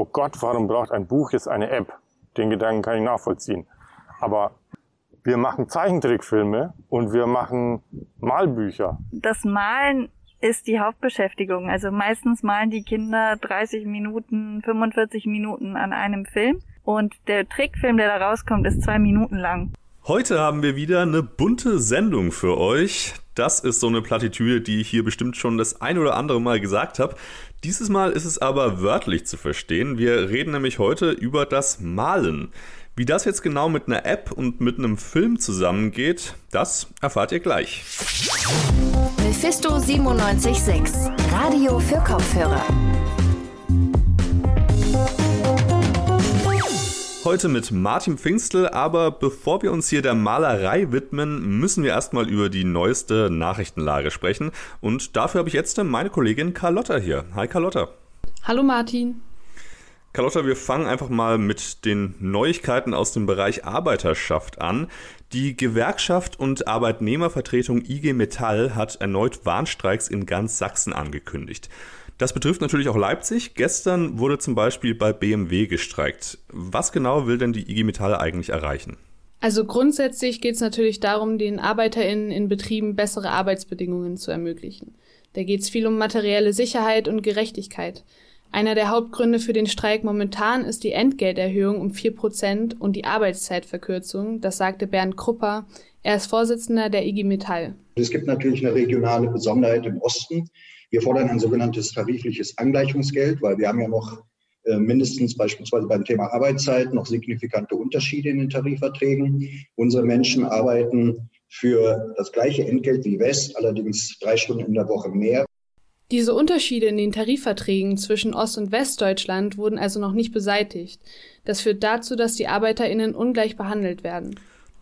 oh Gott, warum braucht ein Buch jetzt eine App? Den Gedanken kann ich nachvollziehen. Aber wir machen Zeichentrickfilme und wir machen Malbücher. Das Malen ist die Hauptbeschäftigung. Also meistens malen die Kinder 30 Minuten, 45 Minuten an einem Film und der Trickfilm, der da rauskommt, ist zwei Minuten lang. Heute haben wir wieder eine bunte Sendung für euch. Das ist so eine Plattitüde, die ich hier bestimmt schon das ein oder andere Mal gesagt habe. Dieses Mal ist es aber wörtlich zu verstehen. Wir reden nämlich heute über das Malen. Wie das jetzt genau mit einer App und mit einem Film zusammengeht, das erfahrt ihr gleich. Mephisto 976, Radio für Kopfhörer. Heute mit Martin Pfingstel, aber bevor wir uns hier der Malerei widmen, müssen wir erstmal über die neueste Nachrichtenlage sprechen. Und dafür habe ich jetzt meine Kollegin Carlotta hier. Hi Carlotta. Hallo Martin. Carlotta, wir fangen einfach mal mit den Neuigkeiten aus dem Bereich Arbeiterschaft an. Die Gewerkschaft und Arbeitnehmervertretung IG Metall hat erneut Warnstreiks in ganz Sachsen angekündigt. Das betrifft natürlich auch Leipzig. Gestern wurde zum Beispiel bei BMW gestreikt. Was genau will denn die IG Metall eigentlich erreichen? Also grundsätzlich geht es natürlich darum, den ArbeiterInnen in Betrieben bessere Arbeitsbedingungen zu ermöglichen. Da geht es viel um materielle Sicherheit und Gerechtigkeit. Einer der Hauptgründe für den Streik momentan ist die Entgelterhöhung um vier Prozent und die Arbeitszeitverkürzung, das sagte Bernd Krupper. Er ist Vorsitzender der IG Metall. Es gibt natürlich eine regionale Besonderheit im Osten. Wir fordern ein sogenanntes tarifliches Angleichungsgeld, weil wir haben ja noch äh, mindestens beispielsweise beim Thema Arbeitszeit noch signifikante Unterschiede in den Tarifverträgen. Unsere Menschen arbeiten für das gleiche Entgelt wie West, allerdings drei Stunden in der Woche mehr. Diese Unterschiede in den Tarifverträgen zwischen Ost- und Westdeutschland wurden also noch nicht beseitigt. Das führt dazu, dass die Arbeiterinnen ungleich behandelt werden.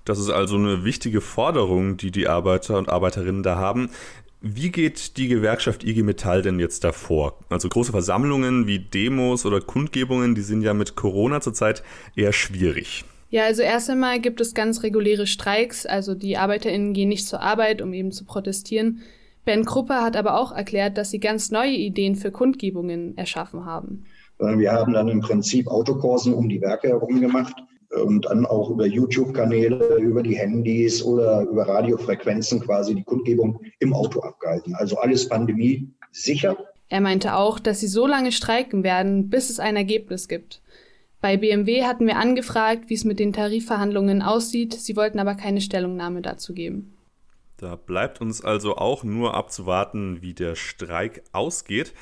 Das ist also eine wichtige Forderung, die die Arbeiter und Arbeiterinnen da haben. Wie geht die Gewerkschaft IG Metall denn jetzt davor? Also große Versammlungen wie Demos oder Kundgebungen, die sind ja mit Corona zurzeit eher schwierig. Ja, also erst einmal gibt es ganz reguläre Streiks, also die Arbeiterinnen gehen nicht zur Arbeit, um eben zu protestieren. Ben Kruppe hat aber auch erklärt, dass sie ganz neue Ideen für Kundgebungen erschaffen haben. Wir haben dann im Prinzip Autokursen um die Werke herum gemacht und dann auch über YouTube-Kanäle, über die Handys oder über Radiofrequenzen quasi die Kundgebung im Auto abgehalten. Also alles Pandemie sicher. Er meinte auch, dass sie so lange streiken werden, bis es ein Ergebnis gibt. Bei BMW hatten wir angefragt, wie es mit den Tarifverhandlungen aussieht. Sie wollten aber keine Stellungnahme dazu geben. Da bleibt uns also auch nur abzuwarten, wie der Streik ausgeht.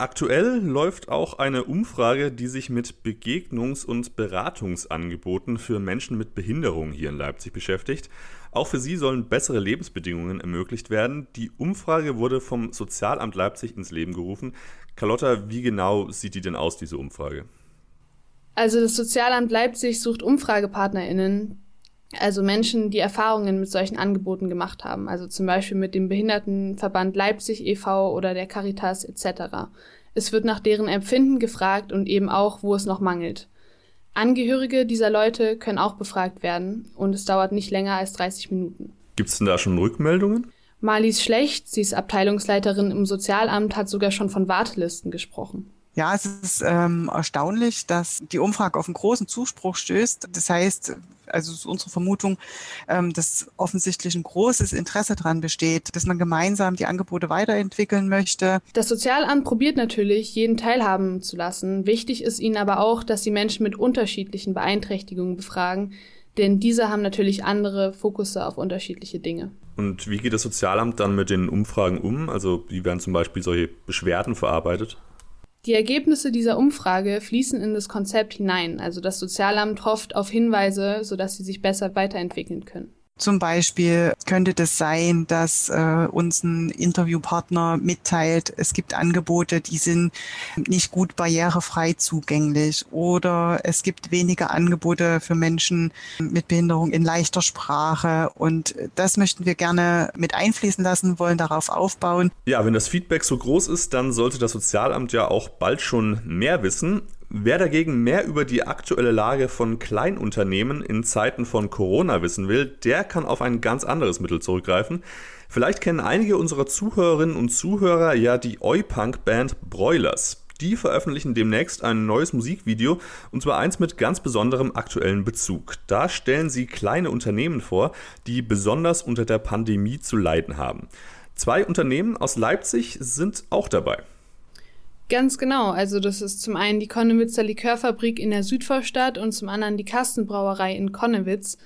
Aktuell läuft auch eine Umfrage, die sich mit Begegnungs- und Beratungsangeboten für Menschen mit Behinderung hier in Leipzig beschäftigt. Auch für sie sollen bessere Lebensbedingungen ermöglicht werden. Die Umfrage wurde vom Sozialamt Leipzig ins Leben gerufen. Carlotta, wie genau sieht die denn aus, diese Umfrage? Also das Sozialamt Leipzig sucht UmfragepartnerInnen, also Menschen, die Erfahrungen mit solchen Angeboten gemacht haben, also zum Beispiel mit dem Behindertenverband Leipzig e.V. oder der Caritas etc. Es wird nach deren Empfinden gefragt und eben auch, wo es noch mangelt. Angehörige dieser Leute können auch befragt werden und es dauert nicht länger als 30 Minuten. Gibt es denn da schon Rückmeldungen? Marlies Schlecht, sie ist Abteilungsleiterin im Sozialamt, hat sogar schon von Wartelisten gesprochen. Ja, es ist ähm, erstaunlich, dass die Umfrage auf einen großen Zuspruch stößt. Das heißt, also ist unsere Vermutung, ähm, dass offensichtlich ein großes Interesse daran besteht, dass man gemeinsam die Angebote weiterentwickeln möchte. Das Sozialamt probiert natürlich, jeden teilhaben zu lassen. Wichtig ist ihnen aber auch, dass sie Menschen mit unterschiedlichen Beeinträchtigungen befragen, denn diese haben natürlich andere Fokusse auf unterschiedliche Dinge. Und wie geht das Sozialamt dann mit den Umfragen um? Also wie werden zum Beispiel solche Beschwerden verarbeitet? Die Ergebnisse dieser Umfrage fließen in das Konzept hinein, also das Sozialamt hofft auf Hinweise, sodass sie sich besser weiterentwickeln können. Zum Beispiel könnte das sein, dass äh, uns ein Interviewpartner mitteilt, es gibt Angebote, die sind nicht gut barrierefrei zugänglich oder es gibt weniger Angebote für Menschen mit Behinderung in leichter Sprache und das möchten wir gerne mit einfließen lassen, wollen darauf aufbauen. Ja, wenn das Feedback so groß ist, dann sollte das Sozialamt ja auch bald schon mehr wissen. Wer dagegen mehr über die aktuelle Lage von Kleinunternehmen in Zeiten von Corona wissen will, der kann auf ein ganz anderes Mittel zurückgreifen. Vielleicht kennen einige unserer Zuhörerinnen und Zuhörer ja die Oi-Punk-Band Broilers. Die veröffentlichen demnächst ein neues Musikvideo und zwar eins mit ganz besonderem aktuellen Bezug. Da stellen sie kleine Unternehmen vor, die besonders unter der Pandemie zu leiden haben. Zwei Unternehmen aus Leipzig sind auch dabei. Ganz genau. Also das ist zum einen die Konnewitzer Likörfabrik in der Südvorstadt und zum anderen die Kastenbrauerei in Konnewitz.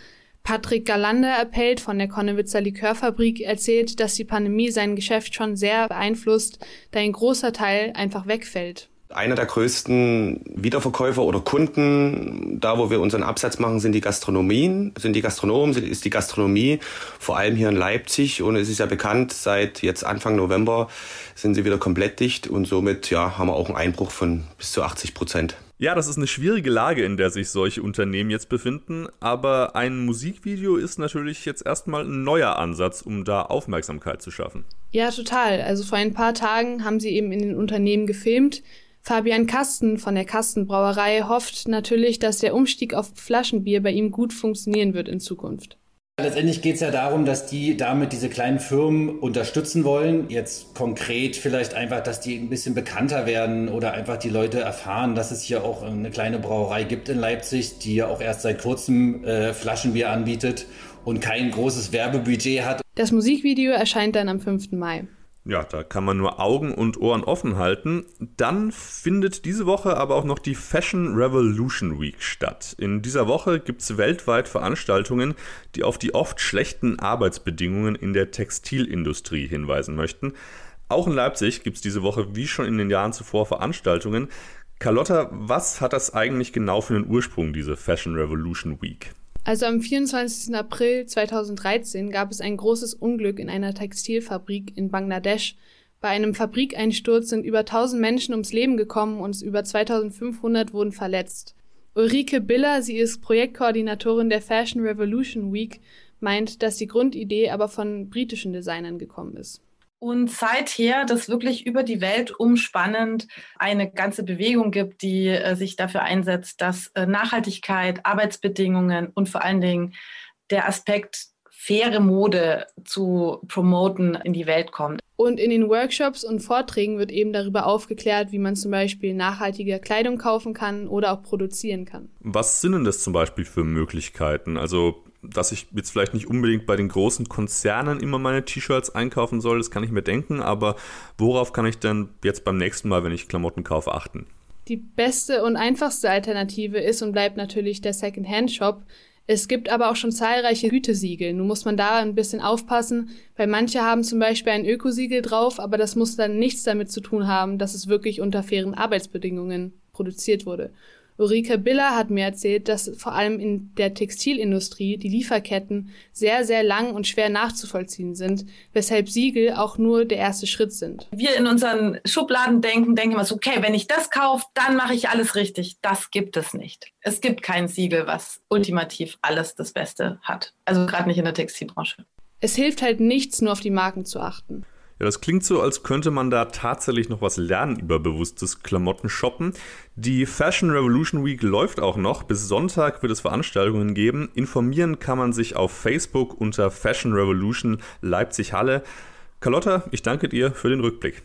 Patrick Galander appellt von der Konnewitzer Likörfabrik erzählt, dass die Pandemie sein Geschäft schon sehr beeinflusst, da ein großer Teil einfach wegfällt. Einer der größten Wiederverkäufer oder Kunden, da wo wir unseren Absatz machen, sind die Gastronomien, sind die Gastronomen, ist die Gastronomie, vor allem hier in Leipzig. Und es ist ja bekannt, seit jetzt Anfang November sind sie wieder komplett dicht und somit ja, haben wir auch einen Einbruch von bis zu 80 Prozent. Ja, das ist eine schwierige Lage, in der sich solche Unternehmen jetzt befinden, aber ein Musikvideo ist natürlich jetzt erstmal ein neuer Ansatz, um da Aufmerksamkeit zu schaffen. Ja, total. Also vor ein paar Tagen haben sie eben in den Unternehmen gefilmt, Fabian Kasten von der Kastenbrauerei hofft natürlich, dass der Umstieg auf Flaschenbier bei ihm gut funktionieren wird in Zukunft. Letztendlich geht es ja darum, dass die damit diese kleinen Firmen unterstützen wollen. Jetzt konkret vielleicht einfach, dass die ein bisschen bekannter werden oder einfach die Leute erfahren, dass es hier auch eine kleine Brauerei gibt in Leipzig, die ja auch erst seit kurzem äh, Flaschenbier anbietet und kein großes Werbebudget hat. Das Musikvideo erscheint dann am 5. Mai. Ja, da kann man nur Augen und Ohren offen halten. Dann findet diese Woche aber auch noch die Fashion Revolution Week statt. In dieser Woche gibt es weltweit Veranstaltungen, die auf die oft schlechten Arbeitsbedingungen in der Textilindustrie hinweisen möchten. Auch in Leipzig gibt es diese Woche, wie schon in den Jahren zuvor, Veranstaltungen. Carlotta, was hat das eigentlich genau für einen Ursprung, diese Fashion Revolution Week? Also am 24. April 2013 gab es ein großes Unglück in einer Textilfabrik in Bangladesch. Bei einem Fabrikeinsturz sind über 1000 Menschen ums Leben gekommen und über 2500 wurden verletzt. Ulrike Biller, sie ist Projektkoordinatorin der Fashion Revolution Week, meint, dass die Grundidee aber von britischen Designern gekommen ist. Und seither das wirklich über die Welt umspannend eine ganze Bewegung gibt, die äh, sich dafür einsetzt, dass äh, Nachhaltigkeit, Arbeitsbedingungen und vor allen Dingen der Aspekt faire Mode zu promoten in die Welt kommt. Und in den Workshops und Vorträgen wird eben darüber aufgeklärt, wie man zum Beispiel nachhaltige Kleidung kaufen kann oder auch produzieren kann. Was sind denn das zum Beispiel für Möglichkeiten? Also dass ich jetzt vielleicht nicht unbedingt bei den großen Konzernen immer meine T-Shirts einkaufen soll, das kann ich mir denken, aber worauf kann ich denn jetzt beim nächsten Mal, wenn ich Klamotten kaufe, achten? Die beste und einfachste Alternative ist und bleibt natürlich der Second-Hand-Shop. Es gibt aber auch schon zahlreiche Gütesiegel. Nun muss man da ein bisschen aufpassen, weil manche haben zum Beispiel ein Ökosiegel drauf, aber das muss dann nichts damit zu tun haben, dass es wirklich unter fairen Arbeitsbedingungen produziert wurde. Ulrike Biller hat mir erzählt, dass vor allem in der Textilindustrie die Lieferketten sehr, sehr lang und schwer nachzuvollziehen sind, weshalb Siegel auch nur der erste Schritt sind. Wir in unseren Schubladen denken, denken immer so, okay, wenn ich das kaufe, dann mache ich alles richtig. Das gibt es nicht. Es gibt kein Siegel, was ultimativ alles das Beste hat. Also gerade nicht in der Textilbranche. Es hilft halt nichts, nur auf die Marken zu achten. Ja, das klingt so, als könnte man da tatsächlich noch was lernen über bewusstes Klamotten-Shoppen. Die Fashion Revolution Week läuft auch noch. Bis Sonntag wird es Veranstaltungen geben. Informieren kann man sich auf Facebook unter Fashion Revolution Leipzig Halle. Carlotta, ich danke dir für den Rückblick.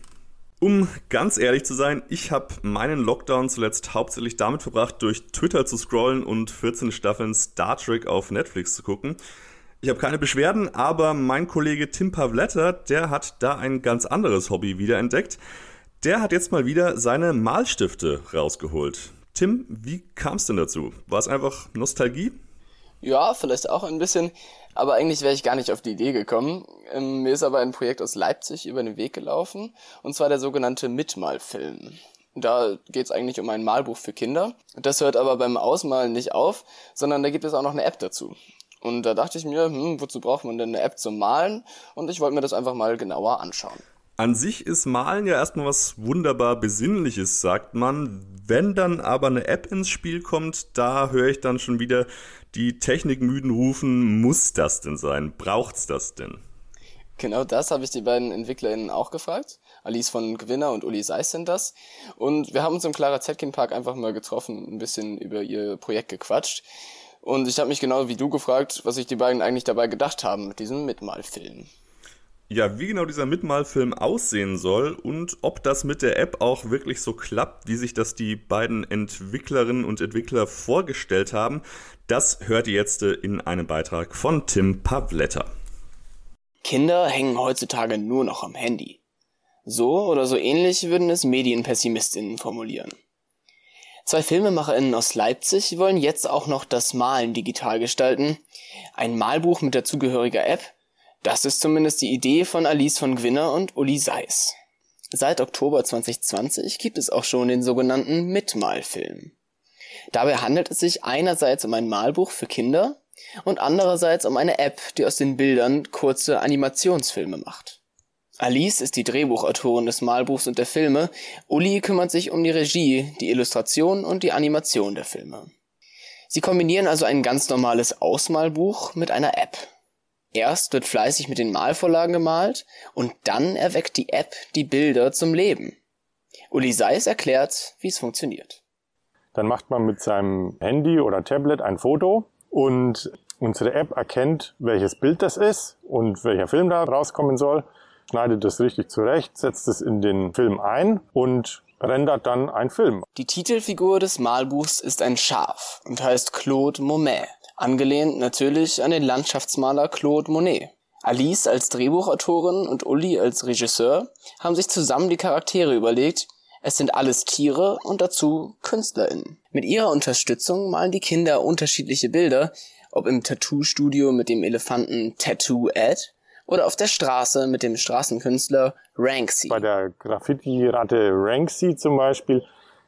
Um ganz ehrlich zu sein, ich habe meinen Lockdown zuletzt hauptsächlich damit verbracht, durch Twitter zu scrollen und 14 Staffeln Star Trek auf Netflix zu gucken. Ich habe keine Beschwerden, aber mein Kollege Tim Pavletta, der hat da ein ganz anderes Hobby wiederentdeckt. Der hat jetzt mal wieder seine Malstifte rausgeholt. Tim, wie kam es denn dazu? War es einfach Nostalgie? Ja, vielleicht auch ein bisschen, aber eigentlich wäre ich gar nicht auf die Idee gekommen. Ähm, mir ist aber ein Projekt aus Leipzig über den Weg gelaufen, und zwar der sogenannte Mitmalfilm. Da geht es eigentlich um ein Malbuch für Kinder. Das hört aber beim Ausmalen nicht auf, sondern da gibt es auch noch eine App dazu. Und da dachte ich mir, hm, wozu braucht man denn eine App zum Malen? Und ich wollte mir das einfach mal genauer anschauen. An sich ist Malen ja erstmal was wunderbar Besinnliches, sagt man. Wenn dann aber eine App ins Spiel kommt, da höre ich dann schon wieder die Technikmüden rufen, muss das denn sein? Braucht's das denn? Genau das habe ich die beiden EntwicklerInnen auch gefragt. Alice von Gewinner und Uli Seiss sind das. Und wir haben uns im Clara Zetkin Park einfach mal getroffen, ein bisschen über ihr Projekt gequatscht. Und ich habe mich genau wie du gefragt, was sich die beiden eigentlich dabei gedacht haben mit diesem Mitmalfilm. Ja, wie genau dieser Mitmalfilm aussehen soll und ob das mit der App auch wirklich so klappt, wie sich das die beiden Entwicklerinnen und Entwickler vorgestellt haben, das hört ihr jetzt in einem Beitrag von Tim Pavletta. Kinder hängen heutzutage nur noch am Handy. So oder so ähnlich würden es Medienpessimistinnen formulieren. Zwei FilmemacherInnen aus Leipzig wollen jetzt auch noch das Malen digital gestalten. Ein Malbuch mit dazugehöriger App – das ist zumindest die Idee von Alice von Gwinner und Uli Seiss. Seit Oktober 2020 gibt es auch schon den sogenannten Mitmalfilm. Dabei handelt es sich einerseits um ein Malbuch für Kinder und andererseits um eine App, die aus den Bildern kurze Animationsfilme macht. Alice ist die Drehbuchautorin des Malbuchs und der Filme, Uli kümmert sich um die Regie, die Illustration und die Animation der Filme. Sie kombinieren also ein ganz normales Ausmalbuch mit einer App. Erst wird fleißig mit den Malvorlagen gemalt und dann erweckt die App die Bilder zum Leben. Uli Seis erklärt, wie es funktioniert. Dann macht man mit seinem Handy oder Tablet ein Foto und unsere App erkennt, welches Bild das ist und welcher Film da rauskommen soll, schneidet es richtig zurecht, setzt es in den Film ein und rendert dann ein Film. Die Titelfigur des Malbuchs ist ein Schaf und heißt Claude Momet angelehnt natürlich an den Landschaftsmaler Claude Monet. Alice als Drehbuchautorin und Uli als Regisseur haben sich zusammen die Charaktere überlegt, es sind alles Tiere und dazu KünstlerInnen. Mit ihrer Unterstützung malen die Kinder unterschiedliche Bilder, ob im Tattoo-Studio mit dem Elefanten Tattoo Ed oder auf der Straße mit dem Straßenkünstler Ranksy. Bei der Graffiti-Ratte Ranksy zum Beispiel,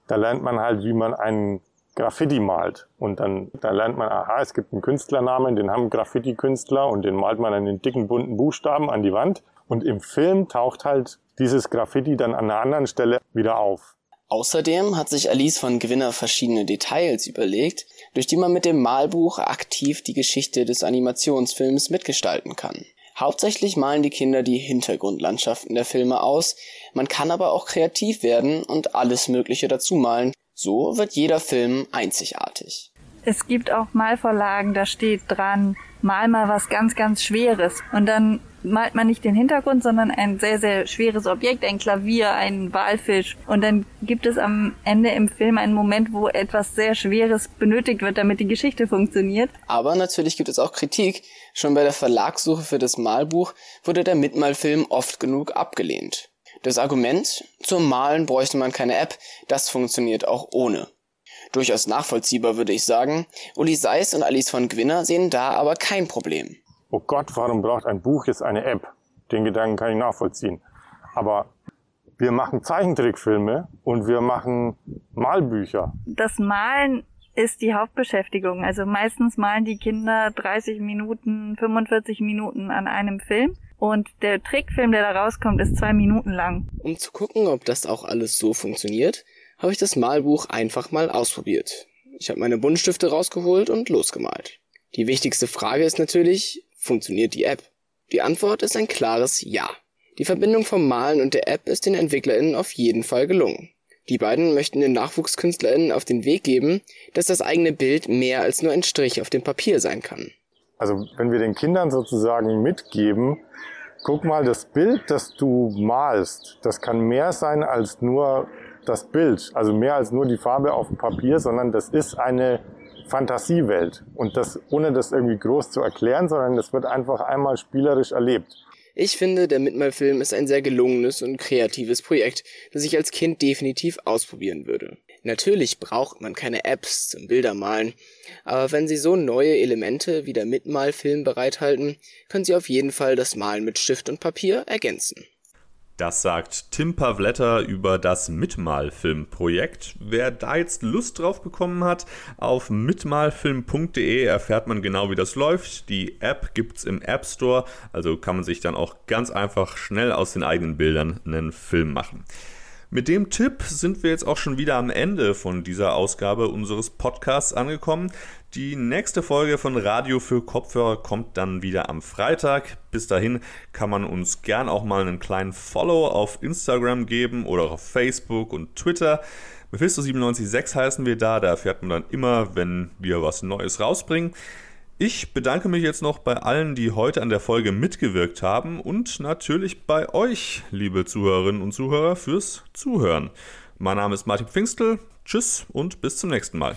da lernt man halt, wie man einen Graffiti malt. Und dann da lernt man, aha, es gibt einen Künstlernamen, den haben Graffiti-Künstler und den malt man dann in dicken bunten Buchstaben an die Wand. Und im Film taucht halt dieses Graffiti dann an einer anderen Stelle wieder auf. Außerdem hat sich Alice von Gewinner verschiedene Details überlegt, durch die man mit dem Malbuch aktiv die Geschichte des Animationsfilms mitgestalten kann. Hauptsächlich malen die Kinder die Hintergrundlandschaften der Filme aus, man kann aber auch kreativ werden und alles Mögliche dazu malen, so wird jeder Film einzigartig. Es gibt auch Malvorlagen, da steht dran, mal mal was ganz, ganz Schweres. Und dann malt man nicht den Hintergrund, sondern ein sehr, sehr schweres Objekt, ein Klavier, ein Walfisch. Und dann gibt es am Ende im Film einen Moment, wo etwas sehr Schweres benötigt wird, damit die Geschichte funktioniert. Aber natürlich gibt es auch Kritik. Schon bei der Verlagssuche für das Malbuch wurde der Mitmalfilm oft genug abgelehnt. Das Argument, zum Malen bräuchte man keine App, das funktioniert auch ohne. Durchaus nachvollziehbar, würde ich sagen. Uli Seiss und Alice von Gwinner sehen da aber kein Problem. Oh Gott, warum braucht ein Buch jetzt eine App? Den Gedanken kann ich nachvollziehen. Aber wir machen Zeichentrickfilme und wir machen Malbücher. Das Malen ist die Hauptbeschäftigung. Also meistens malen die Kinder 30 Minuten, 45 Minuten an einem Film. Und der Trickfilm, der da rauskommt, ist zwei Minuten lang. Um zu gucken, ob das auch alles so funktioniert, habe ich das Malbuch einfach mal ausprobiert. Ich habe meine Buntstifte rausgeholt und losgemalt. Die wichtigste Frage ist natürlich, funktioniert die App? Die Antwort ist ein klares Ja. Die Verbindung vom Malen und der App ist den EntwicklerInnen auf jeden Fall gelungen. Die beiden möchten den NachwuchskünstlerInnen auf den Weg geben, dass das eigene Bild mehr als nur ein Strich auf dem Papier sein kann. Also wenn wir den Kindern sozusagen mitgeben, guck mal, das Bild, das du malst, das kann mehr sein als nur das Bild, also mehr als nur die Farbe auf dem Papier, sondern das ist eine Fantasiewelt. Und das ohne das irgendwie groß zu erklären, sondern das wird einfach einmal spielerisch erlebt. Ich finde, der Mitmalfilm ist ein sehr gelungenes und kreatives Projekt, das ich als Kind definitiv ausprobieren würde. Natürlich braucht man keine Apps zum Bildermalen, aber wenn Sie so neue Elemente wie der Mitmalfilm bereithalten, können Sie auf jeden Fall das Malen mit Stift und Papier ergänzen. Das sagt Tim Pavletta über das Mitmalfilm-Projekt. Wer da jetzt Lust drauf bekommen hat, auf mitmalfilm.de erfährt man genau, wie das läuft. Die App gibt es im App Store, also kann man sich dann auch ganz einfach schnell aus den eigenen Bildern einen Film machen. Mit dem Tipp sind wir jetzt auch schon wieder am Ende von dieser Ausgabe unseres Podcasts angekommen. Die nächste Folge von Radio für Kopfhörer kommt dann wieder am Freitag. Bis dahin kann man uns gern auch mal einen kleinen Follow auf Instagram geben oder auf Facebook und Twitter. Mephisto976 heißen wir da, da erfährt man dann immer, wenn wir was Neues rausbringen. Ich bedanke mich jetzt noch bei allen, die heute an der Folge mitgewirkt haben und natürlich bei euch, liebe Zuhörerinnen und Zuhörer, fürs Zuhören. Mein Name ist Martin Pfingstel. Tschüss und bis zum nächsten Mal.